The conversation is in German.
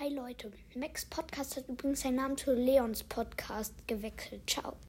Hi Leute, Max Podcast hat übrigens seinen Namen zu Leons Podcast gewechselt. Ciao.